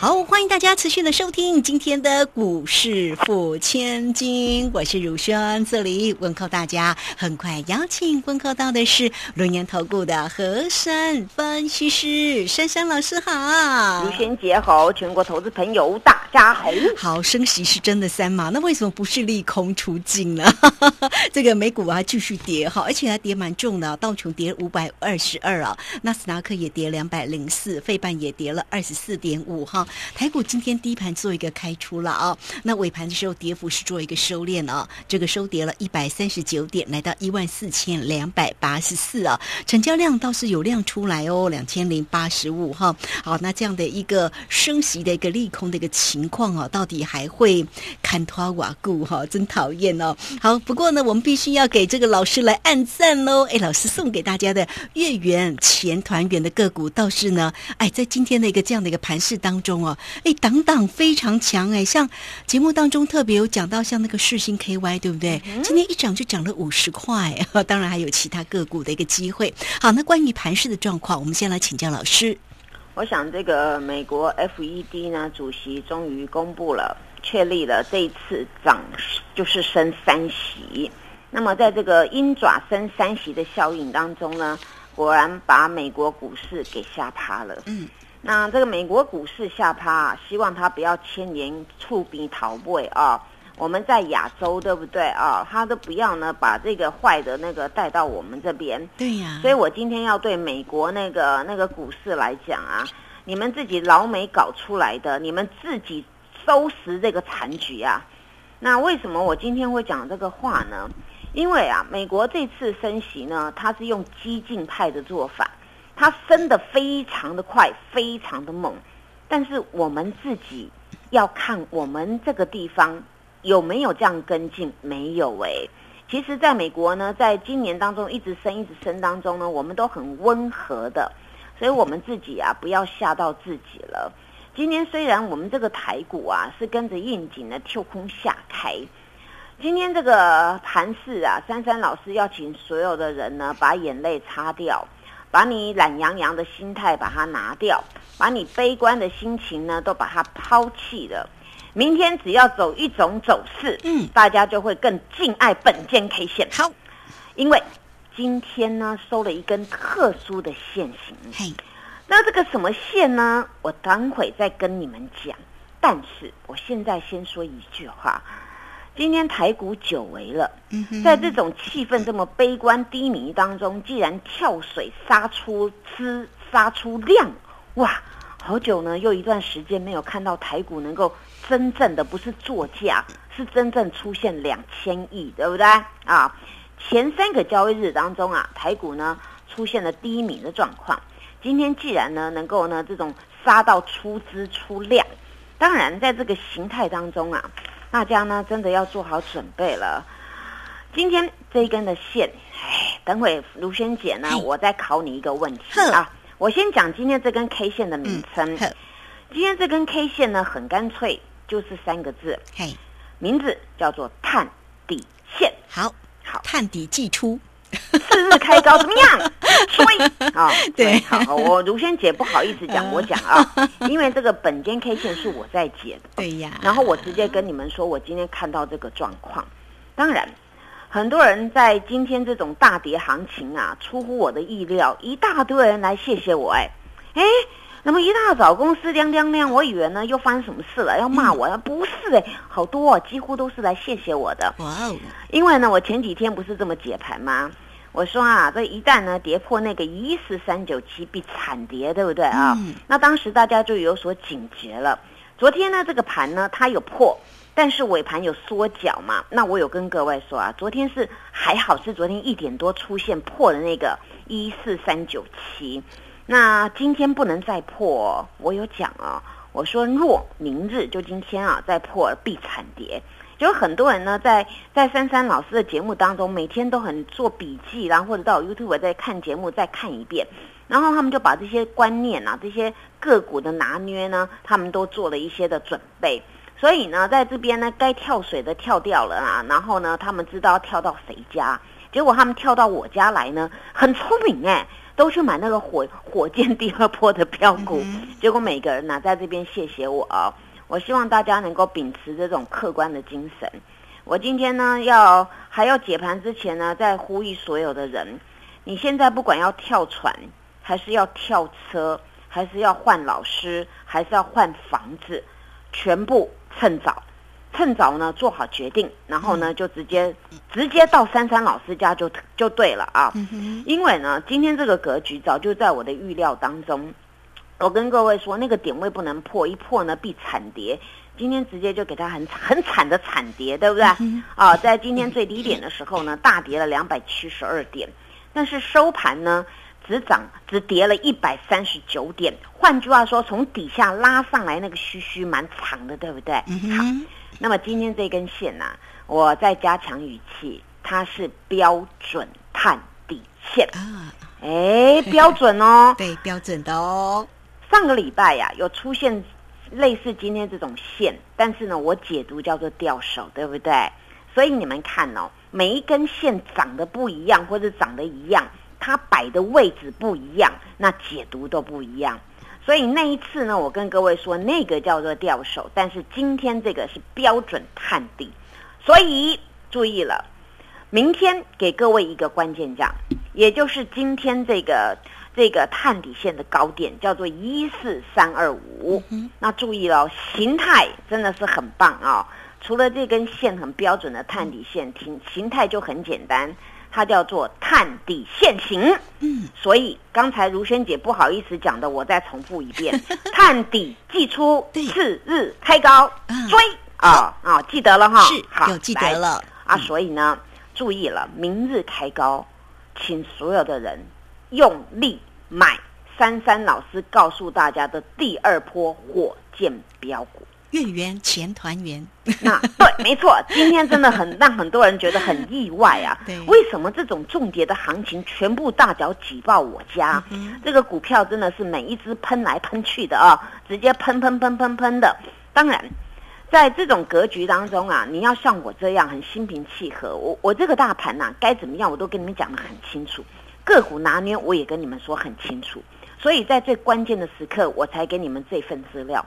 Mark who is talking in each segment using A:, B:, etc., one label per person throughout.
A: 好，欢迎大家持续的收听今天的股市付千金，我是如轩，这里问候大家。很快邀请问候到的是轮岩投顾的和山分析师珊珊老师好，
B: 如轩姐好，全国投资朋友大家好。
A: 好，升息是真的三嘛？那为什么不是利空出尽呢？这个美股啊继续跌哈，而且还跌蛮重的，道琼跌五百二十二啊，纳斯达克也跌两百零四，费半也跌了二十四点五哈。台股今天低盘做一个开出了啊，那尾盘的时候跌幅是做一个收敛啊，这个收跌了一百三十九点，来到一万四千两百八十四啊，成交量倒是有量出来哦，两千零八十五哈。好，那这样的一个升息的一个利空的一个情况啊，到底还会看拖瓦固哈？真讨厌哦。好，不过呢，我们必须要给这个老师来按赞喽。哎，老师送给大家的月圆前团圆的个股倒是呢，哎，在今天的一个这样的一个盘势当中。哦，哎，档档非常强哎，像节目当中特别有讲到，像那个世星 KY，对不对？今天一涨就涨了五十块，当然还有其他个股的一个机会。好，那关于盘市的状况，我们先来请教老师。
B: 我想这个美国 FED 呢，主席终于公布了，确立了这一次涨就是升三席。那么在这个鹰爪升三席的效应当中呢，果然把美国股市给吓趴了。嗯。那这个美国股市下趴，希望它不要牵连触鼻逃位啊！我们在亚洲，对不对啊？他都不要呢，把这个坏的那个带到我们这边。
A: 对呀。
B: 所以我今天要对美国那个那个股市来讲啊，你们自己老美搞出来的，你们自己收拾这个残局啊！那为什么我今天会讲这个话呢？因为啊，美国这次升息呢，它是用激进派的做法。它升的非常的快，非常的猛，但是我们自己要看我们这个地方有没有这样跟进，没有诶。其实，在美国呢，在今年当中一直升，一直升当中呢，我们都很温和的，所以我们自己啊，不要吓到自己了。今天虽然我们这个台股啊是跟着应景的跳空下开，今天这个盘市啊，珊珊老师要请所有的人呢把眼泪擦掉。把你懒洋洋的心态把它拿掉，把你悲观的心情呢都把它抛弃了。明天只要走一种走势，嗯，大家就会更敬爱本间 K 线。
A: 好，
B: 因为今天呢收了一根特殊的线型。嘿，那这个什么线呢？我等会再跟你们讲。但是我现在先说一句话。今天台股久违了，在这种气氛这么悲观低迷当中，既然跳水杀出资杀出量，哇，好久呢，又一段时间没有看到台股能够真正的不是作价，是真正出现两千亿，对不对啊？前三个交易日当中啊，台股呢出现了低迷的状况。今天既然呢能够呢这种杀到出资出量，当然在这个形态当中啊。大家呢，真的要做好准备了。今天这一根的线，哎，等会卢萱姐呢，我再考你一个问题啊。我先讲今天这根 K 线的名称。今天这根 K 线呢，很干脆，就是三个字，嘿，名字叫做探底线。
A: 好，好，探底寄出。
B: 次日开高怎么样？吹啊！对，好，我如萱姐不好意思讲，我讲啊，因为这个本间 K 线是我在解的。
A: 对呀。
B: 然后我直接跟你们说，我今天看到这个状况。当然，很多人在今天这种大跌行情啊，出乎我的意料，一大堆人来谢谢我。哎，哎，那么一大早公司亮亮亮，我以为呢又发生什么事了，要骂我？不是哎，好多，几乎都是来谢谢我的。哇哦！因为呢，我前几天不是这么解盘吗？我说啊，这一旦呢跌破那个一四三九七，必惨跌，对不对啊？那当时大家就有所警觉了。昨天呢，这个盘呢它有破，但是尾盘有缩脚嘛。那我有跟各位说啊，昨天是还好，是昨天一点多出现破的那个一四三九七。那今天不能再破，我有讲啊，我说若明日就今天啊再破，必惨跌。有很多人呢，在在珊珊老师的节目当中，每天都很做笔记，然后或者到 YouTube 再看节目再看一遍。然后他们就把这些观念啊，这些个股的拿捏呢，他们都做了一些的准备。所以呢，在这边呢，该跳水的跳掉了啊，然后呢，他们知道跳到谁家，结果他们跳到我家来呢，很聪明哎，都去买那个火火箭第二波的票股，结果每个人呢，在这边谢谢我啊，我希望大家能够秉持这种客观的精神。我今天呢，要还要解盘之前呢，再呼吁所有的人，你现在不管要跳船，还是要跳车，还是要换老师，还是要换房子，全部。趁早，趁早呢，做好决定，然后呢，就直接直接到珊珊老师家就就对了啊。因为呢，今天这个格局早就在我的预料当中。我跟各位说，那个点位不能破，一破呢必惨跌。今天直接就给它很很惨的惨跌，对不对？啊，在今天最低点的时候呢，大跌了两百七十二点，但是收盘呢？只涨只跌了一百三十九点，换句话说，从底下拉上来那个须须蛮长的，对不对？好，那么今天这根线呢，我再加强语气，它是标准探底线啊，哎，标准哦，
A: 对，标准的哦。
B: 上个礼拜呀，有出现类似今天这种线，但是呢，我解读叫做掉手，对不对？所以你们看哦，每一根线长得不一样，或者长得一样。它摆的位置不一样，那解读都不一样。所以那一次呢，我跟各位说，那个叫做掉手，但是今天这个是标准探底。所以注意了，明天给各位一个关键价，也就是今天这个这个探底线的高点，叫做一四三二五。那注意了，形态真的是很棒啊！除了这根线很标准的探底线，形形态就很简单。它叫做探底线形，嗯，所以刚才如萱姐不好意思讲的，我再重复一遍：探底即出，次日开高追啊啊，记得了哈，
A: 是，有记得了
B: 啊。所以呢，注意了，明日开高，请所有的人用力买珊珊老师告诉大家的第二波火箭标股。
A: 月圆钱团圆，
B: 那对，没错。今天真的很让很多人觉得很意外啊！
A: 对，
B: 为什么这种重跌的行情全部大脚挤爆我家？这个股票真的是每一只喷来喷去的啊，直接喷喷喷喷喷的。当然，在这种格局当中啊，你要像我这样很心平气和。我我这个大盘呐，该怎么样我都跟你们讲的很清楚，个股拿捏我也跟你们说很清楚。所以在最关键的时刻，我才给你们这份资料。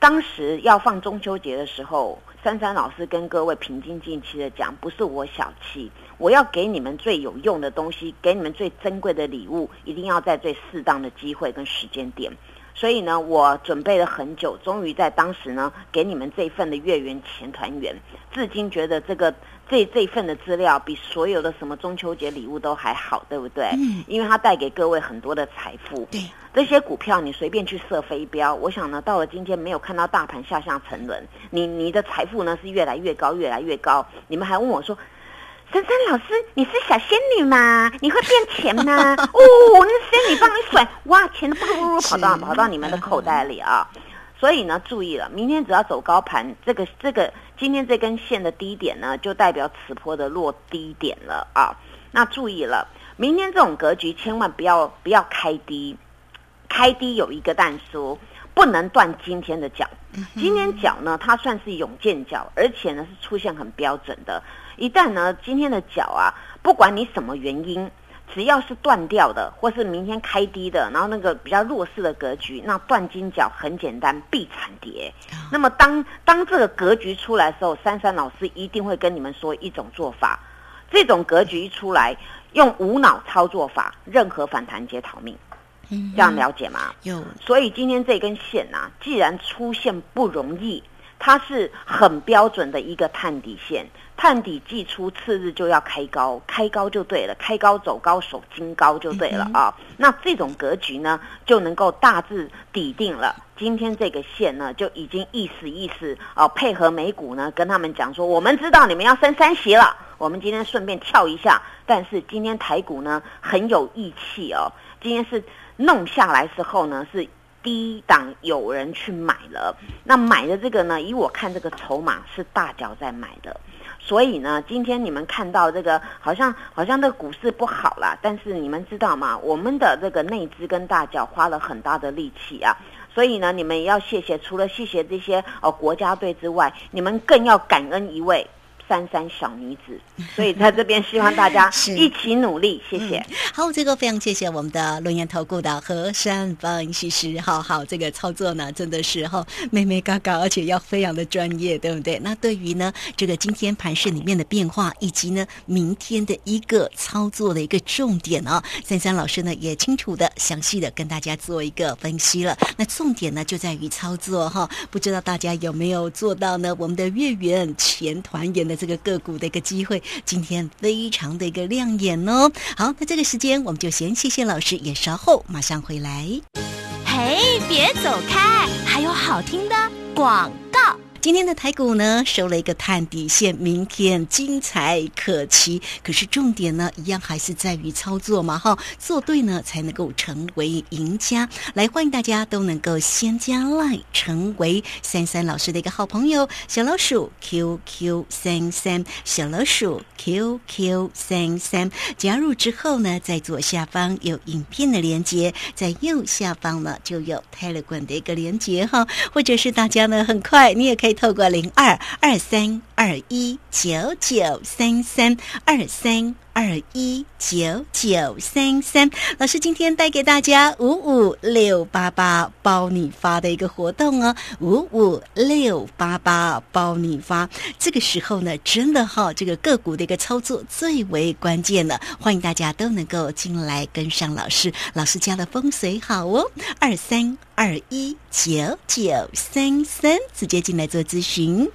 B: 当时要放中秋节的时候，珊珊老师跟各位平静静气的讲，不是我小气，我要给你们最有用的东西，给你们最珍贵的礼物，一定要在最适当的机会跟时间点。所以呢，我准备了很久，终于在当时呢，给你们这份的月圆钱团圆。至今觉得这个这这份的资料比所有的什么中秋节礼物都还好，对不对？嗯。因为它带给各位很多的财富。
A: 对。
B: 这些股票你随便去设飞镖，我想呢，到了今天没有看到大盘下下沉沦，你你的财富呢是越来越高，越来越高。你们还问我说。珊珊老师，你是小仙女吗？你会变钱吗？哦，那仙女帮你甩，哇，钱都噗噜噜跑到跑到你们的口袋里啊！所以呢，注意了，明天只要走高盘，这个这个今天这根线的低点呢，就代表此波的落低点了啊！那注意了，明天这种格局千万不要不要开低，开低有一个但书，不能断今天的脚。今天脚呢，它算是永健脚，而且呢是出现很标准的。一旦呢，今天的脚啊，不管你什么原因，只要是断掉的，或是明天开低的，然后那个比较弱势的格局，那断金脚很简单，必惨跌。那么当当这个格局出来的时候，珊珊老师一定会跟你们说一种做法，这种格局一出来，用无脑操作法，任何反弹皆逃命。嗯，这样了解吗？
A: 有。
B: 所以今天这根线呐，既然出现不容易。它是很标准的一个探底线，探底即出，次日就要开高，开高就对了，开高走高守金高就对了啊。那这种格局呢，就能够大致底定了。今天这个线呢，就已经意思意思哦，配合美股呢，跟他们讲说，我们知道你们要升三席了，我们今天顺便跳一下。但是今天台股呢很有义气哦，今天是弄下来之后呢是。低档有人去买了，那买的这个呢？以我看，这个筹码是大脚在买的，所以呢，今天你们看到这个好像好像这个股市不好啦，但是你们知道吗？我们的这个内资跟大脚花了很大的力气啊，所以呢，你们也要谢谢，除了谢谢这些哦国家队之外，你们更要感恩一位。三三小女子，所以在这边希望大家 一起努力，谢谢。
A: 好，这个非常谢谢我们的龙岩投顾的何山分析师，好好这个操作呢，真的是哈，妹妹嘎嘎，而且要非常的专业，对不对？那对于呢这个今天盘市里面的变化，以及呢明天的一个操作的一个重点哦，三三老师呢也清楚的、详细的跟大家做一个分析了。那重点呢就在于操作哈，不知道大家有没有做到呢？我们的月圆前团圆的。这个个股的一个机会，今天非常的一个亮眼哦。好，那这个时间我们就先谢谢老师，也稍后马上回来。
C: 嘿，别走开，还有好听的广。
A: 今天的台股呢收了一个探底线，明天精彩可期。可是重点呢，一样还是在于操作嘛，哈，做对呢才能够成为赢家。来，欢迎大家都能够先加 line 成为三三老师的一个好朋友，小老鼠 QQ 三三，小老鼠 QQ 三三。加入之后呢，在左下方有影片的连接，在右下方呢就有 Telegram 的一个连接哈，或者是大家呢很快你也可以。透过零二二三二一九九三三二三二一九九三三，老师今天带给大家五五六八八包你发的一个活动哦，五五六八八包你发。这个时候呢，真的哈，这个个股的一个操作最为关键了，欢迎大家都能够进来跟上老师，老师家的风水好哦，二三。二一九九三三，直接进来做咨询。